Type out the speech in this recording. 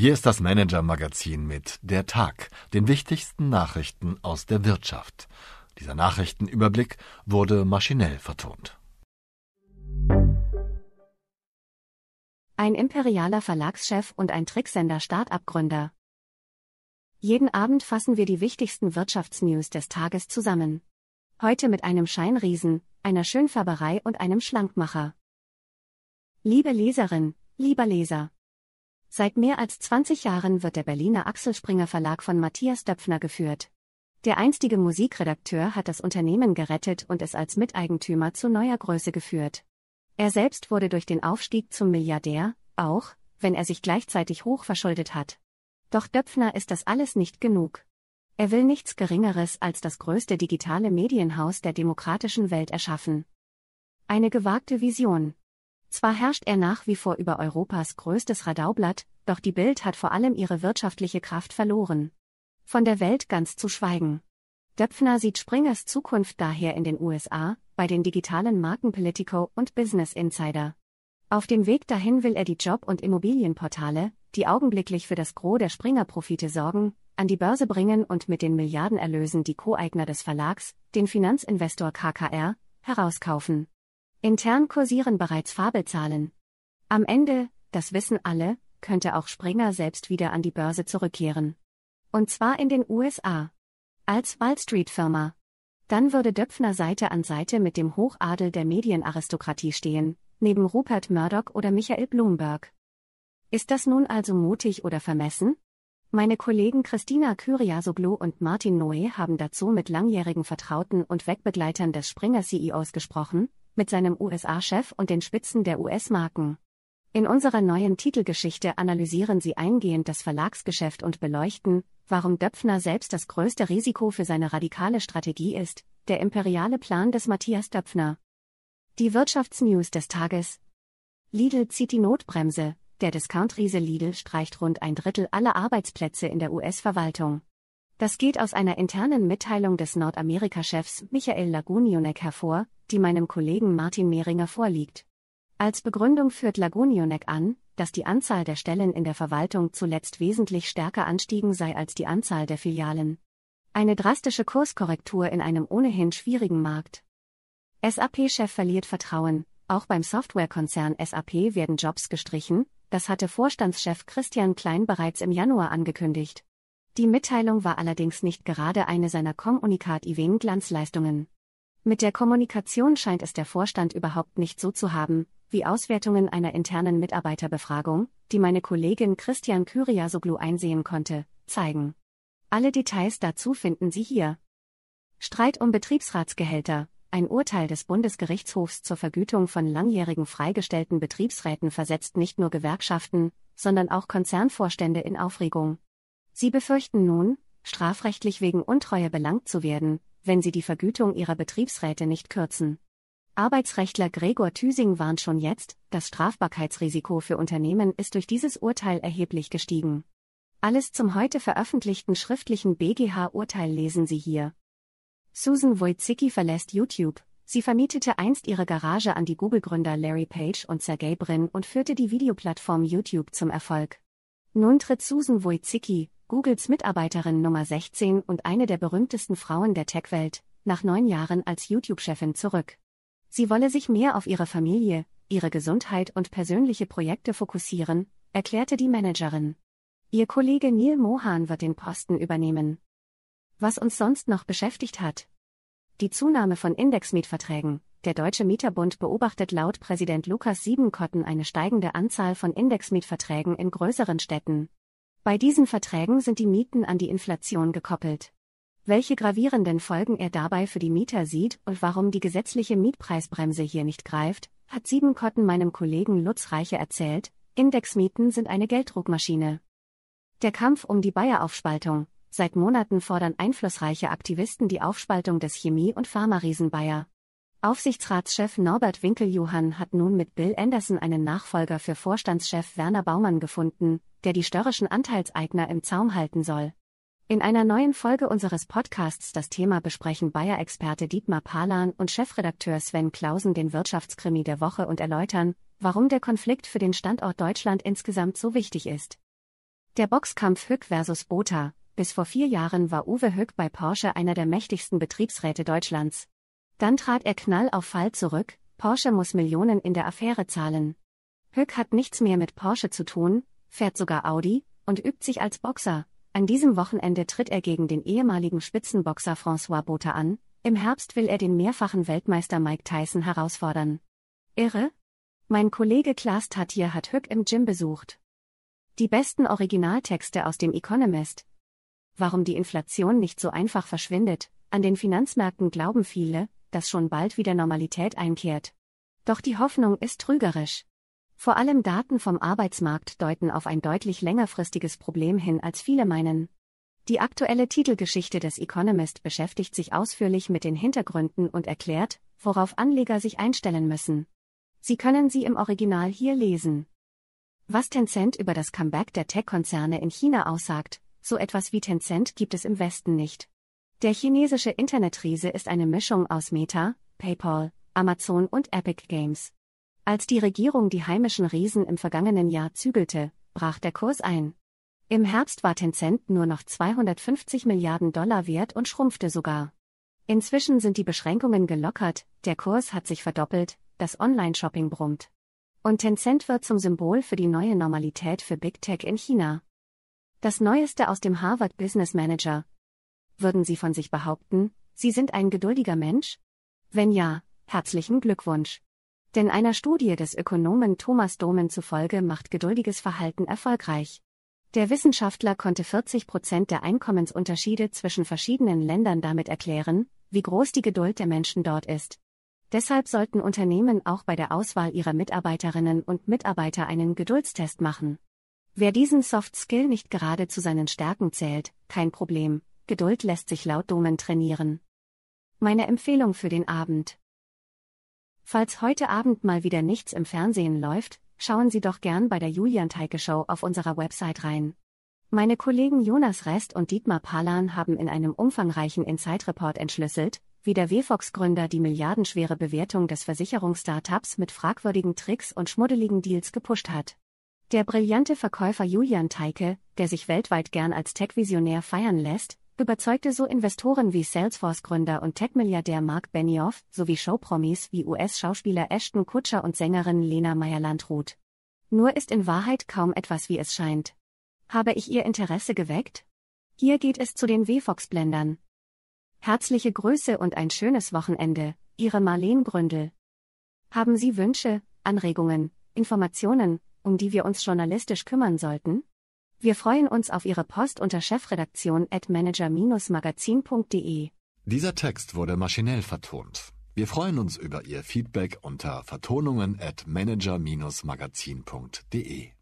Hier ist das Manager-Magazin mit Der Tag, den wichtigsten Nachrichten aus der Wirtschaft. Dieser Nachrichtenüberblick wurde maschinell vertont. Ein imperialer Verlagschef und ein Tricksender Start-up-Gründer. Jeden Abend fassen wir die wichtigsten Wirtschaftsnews des Tages zusammen. Heute mit einem Scheinriesen, einer Schönfärberei und einem Schlankmacher. Liebe Leserin, lieber Leser. Seit mehr als 20 Jahren wird der Berliner Axel Springer Verlag von Matthias Döpfner geführt. Der einstige Musikredakteur hat das Unternehmen gerettet und es als Miteigentümer zu neuer Größe geführt. Er selbst wurde durch den Aufstieg zum Milliardär, auch, wenn er sich gleichzeitig hoch verschuldet hat. Doch Döpfner ist das alles nicht genug. Er will nichts Geringeres als das größte digitale Medienhaus der demokratischen Welt erschaffen. Eine gewagte Vision. Zwar herrscht er nach wie vor über Europas größtes Radaublatt, doch die Bild hat vor allem ihre wirtschaftliche Kraft verloren. Von der Welt ganz zu schweigen. Döpfner sieht Springers Zukunft daher in den USA, bei den digitalen Marken Politico und Business Insider. Auf dem Weg dahin will er die Job- und Immobilienportale, die augenblicklich für das Gros der Springer-Profite sorgen, an die Börse bringen und mit den Milliardenerlösen die Co-Eigner des Verlags, den Finanzinvestor KKR, herauskaufen. Intern kursieren bereits Fabelzahlen. Am Ende, das wissen alle, könnte auch Springer selbst wieder an die Börse zurückkehren. Und zwar in den USA. Als Wall Street Firma. Dann würde Döpfner Seite an Seite mit dem Hochadel der Medienaristokratie stehen, neben Rupert Murdoch oder Michael Bloomberg. Ist das nun also mutig oder vermessen? Meine Kollegen Christina Kyriasoglu und Martin Noe haben dazu mit langjährigen Vertrauten und Wegbegleitern des Springer-CEOs gesprochen, mit seinem USA-Chef und den Spitzen der US-Marken. In unserer neuen Titelgeschichte analysieren sie eingehend das Verlagsgeschäft und beleuchten, warum Döpfner selbst das größte Risiko für seine radikale Strategie ist, der imperiale Plan des Matthias Döpfner. Die Wirtschaftsnews des Tages. Lidl zieht die Notbremse, der Discount-Riese Lidl streicht rund ein Drittel aller Arbeitsplätze in der US-Verwaltung. Das geht aus einer internen Mitteilung des Nordamerika-Chefs Michael Lagunionek hervor, die meinem Kollegen Martin Mehringer vorliegt. Als Begründung führt Lagunionek an, dass die Anzahl der Stellen in der Verwaltung zuletzt wesentlich stärker anstiegen sei als die Anzahl der Filialen. Eine drastische Kurskorrektur in einem ohnehin schwierigen Markt. SAP-Chef verliert Vertrauen, auch beim Softwarekonzern SAP werden Jobs gestrichen, das hatte Vorstandschef Christian Klein bereits im Januar angekündigt. Die Mitteilung war allerdings nicht gerade eine seiner Kommunikat-Event-Glanzleistungen. Mit der Kommunikation scheint es der Vorstand überhaupt nicht so zu haben, wie Auswertungen einer internen Mitarbeiterbefragung, die meine Kollegin Christian Kyriasoglu einsehen konnte, zeigen. Alle Details dazu finden Sie hier. Streit um Betriebsratsgehälter. Ein Urteil des Bundesgerichtshofs zur Vergütung von langjährigen freigestellten Betriebsräten versetzt nicht nur Gewerkschaften, sondern auch Konzernvorstände in Aufregung. Sie befürchten nun, strafrechtlich wegen Untreue belangt zu werden, wenn sie die Vergütung ihrer Betriebsräte nicht kürzen. Arbeitsrechtler Gregor Thüsing warnt schon jetzt, das Strafbarkeitsrisiko für Unternehmen ist durch dieses Urteil erheblich gestiegen. Alles zum heute veröffentlichten schriftlichen BGH-Urteil lesen Sie hier. Susan Wojcicki verlässt YouTube. Sie vermietete einst ihre Garage an die Google-Gründer Larry Page und Sergey Brin und führte die Videoplattform YouTube zum Erfolg. Nun tritt Susan Wojcicki, Googles Mitarbeiterin Nummer 16 und eine der berühmtesten Frauen der Tech-Welt, nach neun Jahren als YouTube-Chefin zurück. Sie wolle sich mehr auf ihre Familie, ihre Gesundheit und persönliche Projekte fokussieren, erklärte die Managerin. Ihr Kollege Neil Mohan wird den Posten übernehmen. Was uns sonst noch beschäftigt hat. Die Zunahme von Indexmietverträgen. Der Deutsche Mieterbund beobachtet laut Präsident Lukas Siebenkotten eine steigende Anzahl von Indexmietverträgen in größeren Städten. Bei diesen Verträgen sind die Mieten an die Inflation gekoppelt. Welche gravierenden Folgen er dabei für die Mieter sieht und warum die gesetzliche Mietpreisbremse hier nicht greift, hat Siebenkotten meinem Kollegen Lutz Reiche erzählt, Indexmieten sind eine Gelddruckmaschine. Der Kampf um die Bayer-Aufspaltung. Seit Monaten fordern einflussreiche Aktivisten die Aufspaltung des Chemie- und Pharmariesen Bayer. Aufsichtsratschef Norbert Winkeljohann hat nun mit Bill Anderson einen Nachfolger für Vorstandschef Werner Baumann gefunden, der die störrischen Anteilseigner im Zaum halten soll. In einer neuen Folge unseres Podcasts das Thema besprechen Bayer-Experte Dietmar Palan und Chefredakteur Sven Klausen den Wirtschaftskrimi der Woche und erläutern, warum der Konflikt für den Standort Deutschland insgesamt so wichtig ist. Der Boxkampf Hück vs. Botha. Bis vor vier Jahren war Uwe Hück bei Porsche einer der mächtigsten Betriebsräte Deutschlands. Dann trat er knall auf Fall zurück, Porsche muss Millionen in der Affäre zahlen. Hück hat nichts mehr mit Porsche zu tun, fährt sogar Audi und übt sich als Boxer. An diesem Wochenende tritt er gegen den ehemaligen Spitzenboxer François Botha an, im Herbst will er den mehrfachen Weltmeister Mike Tyson herausfordern. Irre? Mein Kollege Klaas Tatje hat Hück im Gym besucht. Die besten Originaltexte aus dem Economist. Warum die Inflation nicht so einfach verschwindet, an den Finanzmärkten glauben viele, dass schon bald wieder Normalität einkehrt. Doch die Hoffnung ist trügerisch. Vor allem Daten vom Arbeitsmarkt deuten auf ein deutlich längerfristiges Problem hin, als viele meinen. Die aktuelle Titelgeschichte des Economist beschäftigt sich ausführlich mit den Hintergründen und erklärt, worauf Anleger sich einstellen müssen. Sie können sie im Original hier lesen. Was Tencent über das Comeback der Tech-Konzerne in China aussagt, so etwas wie Tencent gibt es im Westen nicht. Der chinesische Internetriese ist eine Mischung aus Meta, PayPal, Amazon und Epic Games. Als die Regierung die heimischen Riesen im vergangenen Jahr zügelte, brach der Kurs ein. Im Herbst war Tencent nur noch 250 Milliarden Dollar wert und schrumpfte sogar. Inzwischen sind die Beschränkungen gelockert, der Kurs hat sich verdoppelt, das Online-Shopping brummt. Und Tencent wird zum Symbol für die neue Normalität für Big Tech in China. Das Neueste aus dem Harvard Business Manager, würden Sie von sich behaupten, Sie sind ein geduldiger Mensch? Wenn ja, herzlichen Glückwunsch. Denn einer Studie des Ökonomen Thomas Domen zufolge macht geduldiges Verhalten erfolgreich. Der Wissenschaftler konnte 40 Prozent der Einkommensunterschiede zwischen verschiedenen Ländern damit erklären, wie groß die Geduld der Menschen dort ist. Deshalb sollten Unternehmen auch bei der Auswahl ihrer Mitarbeiterinnen und Mitarbeiter einen Geduldstest machen. Wer diesen Soft Skill nicht gerade zu seinen Stärken zählt, kein Problem, Geduld lässt sich laut Domen trainieren. Meine Empfehlung für den Abend. Falls heute Abend mal wieder nichts im Fernsehen läuft, schauen Sie doch gern bei der Julian Teike Show auf unserer Website rein. Meine Kollegen Jonas Rest und Dietmar Palan haben in einem umfangreichen Inside-Report entschlüsselt, wie der WFOX-Gründer die milliardenschwere Bewertung des Versicherungsstartups mit fragwürdigen Tricks und schmuddeligen Deals gepusht hat. Der brillante Verkäufer Julian Teike, der sich weltweit gern als Tech-Visionär feiern lässt, überzeugte so Investoren wie Salesforce-Gründer und Tech-Milliardär Mark Benioff sowie Showpromis wie US-Schauspieler Ashton Kutscher und Sängerin Lena Meyer-Landrut. Nur ist in Wahrheit kaum etwas wie es scheint. Habe ich Ihr Interesse geweckt? Hier geht es zu den WFOX-Blendern. Herzliche Grüße und ein schönes Wochenende, Ihre Marleen Gründel. Haben Sie Wünsche, Anregungen, Informationen, um die wir uns journalistisch kümmern sollten? Wir freuen uns auf Ihre Post unter chefredaktion at manager-magazin.de. Dieser Text wurde maschinell vertont. Wir freuen uns über Ihr Feedback unter vertonungen at manager-magazin.de.